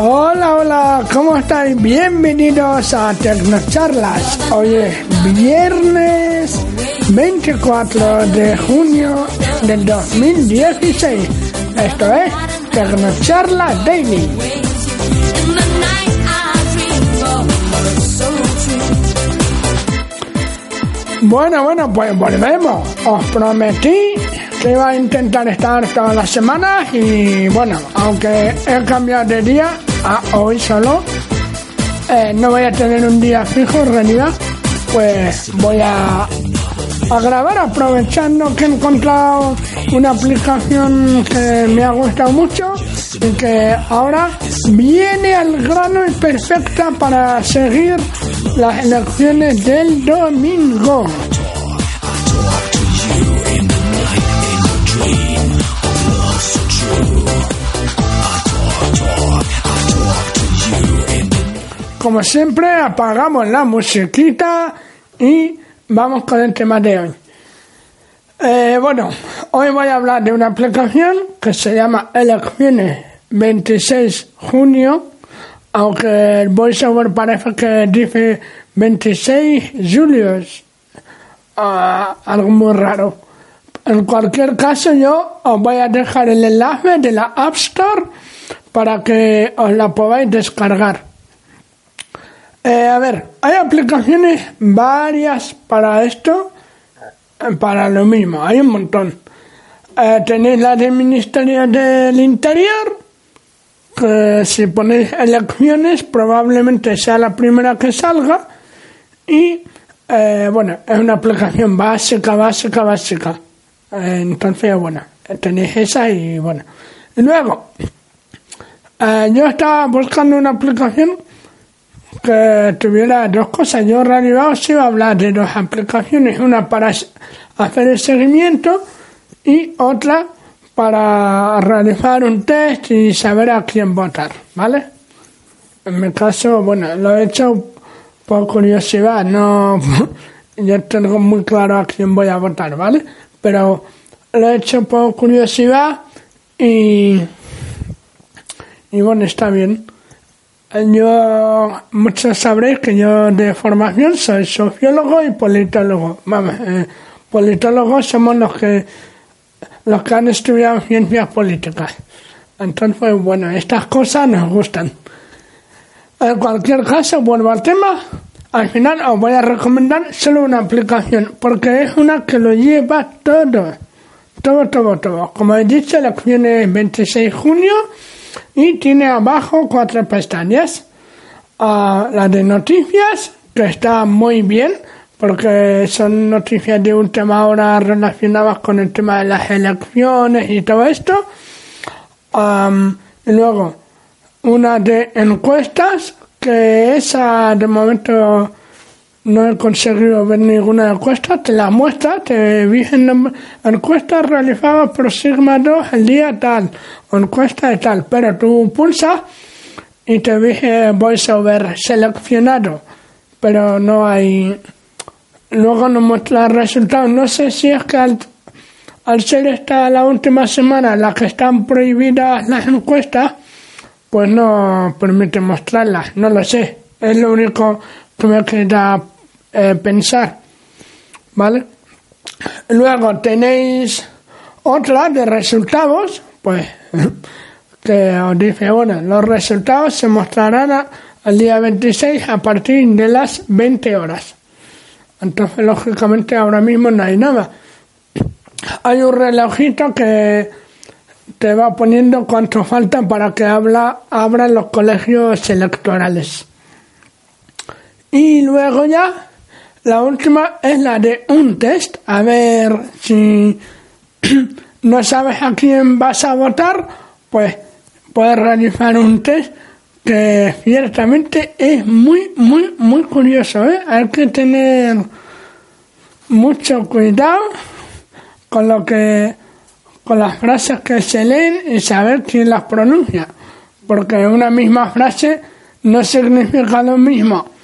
Hola, hola, ¿cómo estáis? Bienvenidos a Tecnocharlas. Hoy es viernes 24 de junio del 2016. Esto es Tecnocharlas Daily. Bueno, bueno, pues volvemos. Os prometí que iba a intentar estar todas las semanas y bueno, aunque he cambiado de día a hoy solo, eh, no voy a tener un día fijo en realidad, pues voy a, a grabar aprovechando que he encontrado una aplicación que me ha gustado mucho y que ahora viene al grano y perfecta para seguir las elecciones del domingo. Como siempre, apagamos la musiquita y vamos con el tema de hoy. Eh, bueno, hoy voy a hablar de una aplicación que se llama Elecciones 26 junio, aunque el voiceover parece que dice 26 julio, ah, algo muy raro. En cualquier caso, yo os voy a dejar el enlace de la App Store para que os la podáis descargar. Eh, a ver, hay aplicaciones varias para esto, eh, para lo mismo, hay un montón. Eh, tenéis la del Ministerio del Interior, que si ponéis elecciones probablemente sea la primera que salga y bueno, es una aplicación básica, básica, básica. entonces, bueno, tenéis esa y bueno. Y luego, yo estaba buscando una aplicación que tuviera dos cosas. Yo realidad os iba a hablar de dos aplicaciones, una para hacer el seguimiento y otra para realizar un test y saber a quién votar, ¿vale? En mi caso, bueno, lo he hecho por curiosidad, no yo tengo muy claro a quién voy a votar, ¿vale? Pero lo he hecho por curiosidad y y bueno, está bien. Yo, muchos sabréis que yo de formación soy sociólogo y politólogo. Vamos, eh, politólogos somos los que, los que han estudiado ciencias políticas. Entonces, bueno, estas cosas nos gustan. En cualquier caso, vuelvo al tema. Al final os voy a recomendar solo una aplicación, porque es una que lo lleva todo. Todo, todo, todo. Como he dicho, la acción es 26 de junio y tiene abajo cuatro pestañas. Ah, la de noticias, que está muy bien, porque son noticias de última hora relacionadas con el tema de las elecciones y todo esto. y luego, una de encuestas, que esa de momento no he conseguido ver ninguna encuesta, te la muestra, te dicen encuesta realizada por Sigma 2 el día tal, encuesta de tal, pero tú pulsas y te dije voiceover seleccionado, pero no hay, luego no muestra el resultado. No sé si es que al, ser esta la última semana la que están prohibidas las encuestas, pues no permite mostrarlas, no lo sé. Es lo único que me queda eh, pensar. ¿Vale? Luego tenéis otra de resultados, pues que os dice, bueno, los resultados se mostrarán al día 26 a partir de las 20 horas. Entonces, lógicamente, ahora mismo no hay nada. Hay un relojito que te va poniendo cuánto falta para que habla, abran los colegios electorales. Y luego ya la última es la de un test. A ver si no sabes a quién vas a votar, pues puedes realizar un test que ciertamente es muy, muy, muy curioso. ¿eh? Hay que tener mucho cuidado con lo que con las frases que se leen y saber quién las pronuncia, porque una misma frase no significa lo mismo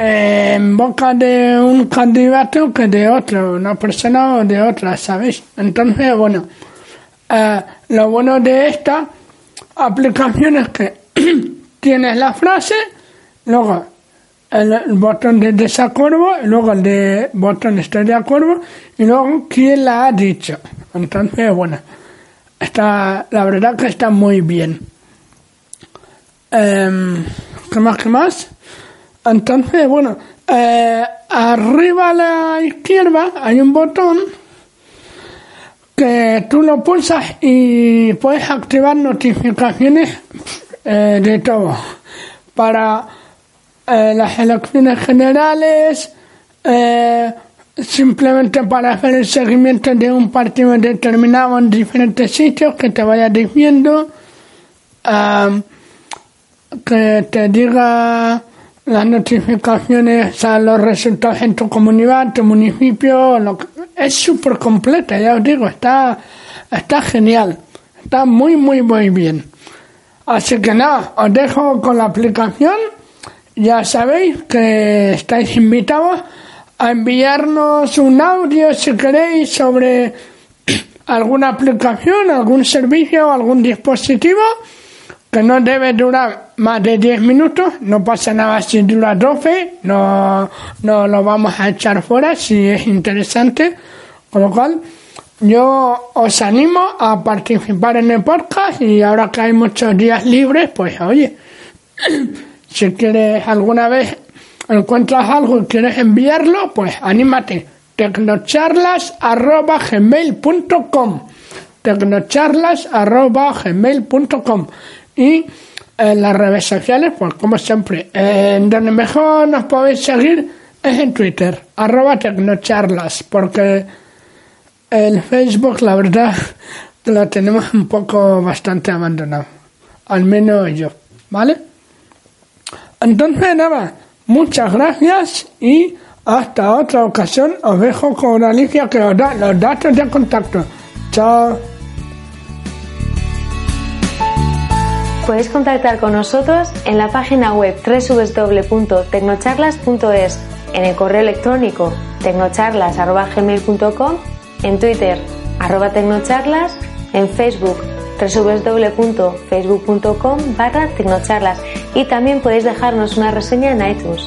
en boca de un candidato que de otro, una persona o de otra, ¿sabéis? Entonces, bueno, eh, lo bueno de esta aplicación es que tienes la frase, luego el, botón de desacuerdo, luego el de botón estoy de acuerdo y luego quién la ha dicho. Entonces, bueno, está, la verdad que está muy bien. Eh, ¿Qué más? ¿Qué más? Entonces, bueno, eh, arriba a la izquierda hay un botón que tú lo pulsas y puedes activar notificaciones eh, de todo. Para eh, las elecciones generales, simplemente para hacer el seguimiento de un partido determinado en diferentes sitios que te vaya diciendo, que te diga las notificaciones a los resultados en tu comunidad, tu municipio, lo es súper completa, ya os digo, está, está genial, está muy, muy, muy bien. Así que nada, os dejo con la aplicación ya sabéis que estáis invitados a enviarnos un audio si queréis sobre alguna aplicación, algún servicio, algún dispositivo que no debe durar más de 10 minutos, no pasa nada si dura 12, no, no lo vamos a echar fuera si es interesante, con lo cual yo os animo a participar en el podcast y ahora que hay muchos días libres, pues oye, Si quieres alguna vez encuentras algo y quieres enviarlo, pues anímate. tecnocharlas.gmail.com tecnocharlas.gmail.com y en las redes sociales, pues como siempre, en donde mejor nos podéis seguir es en Twitter, arroba tecnocharlas, porque el Facebook, la verdad, lo tenemos un poco bastante abandonado, al menos yo, ¿vale? Entonces, nada, muchas gracias y hasta otra ocasión. Os dejo con Alicia que os da los datos de contacto. Chao. Podéis contactar con nosotros en la página web www.tecnocharlas.es, en el correo electrónico tecnocharlas.gmail.com, en Twitter arroba en Facebook www.facebook.com barra tecnocharlas y también podéis dejarnos una reseña en iTunes.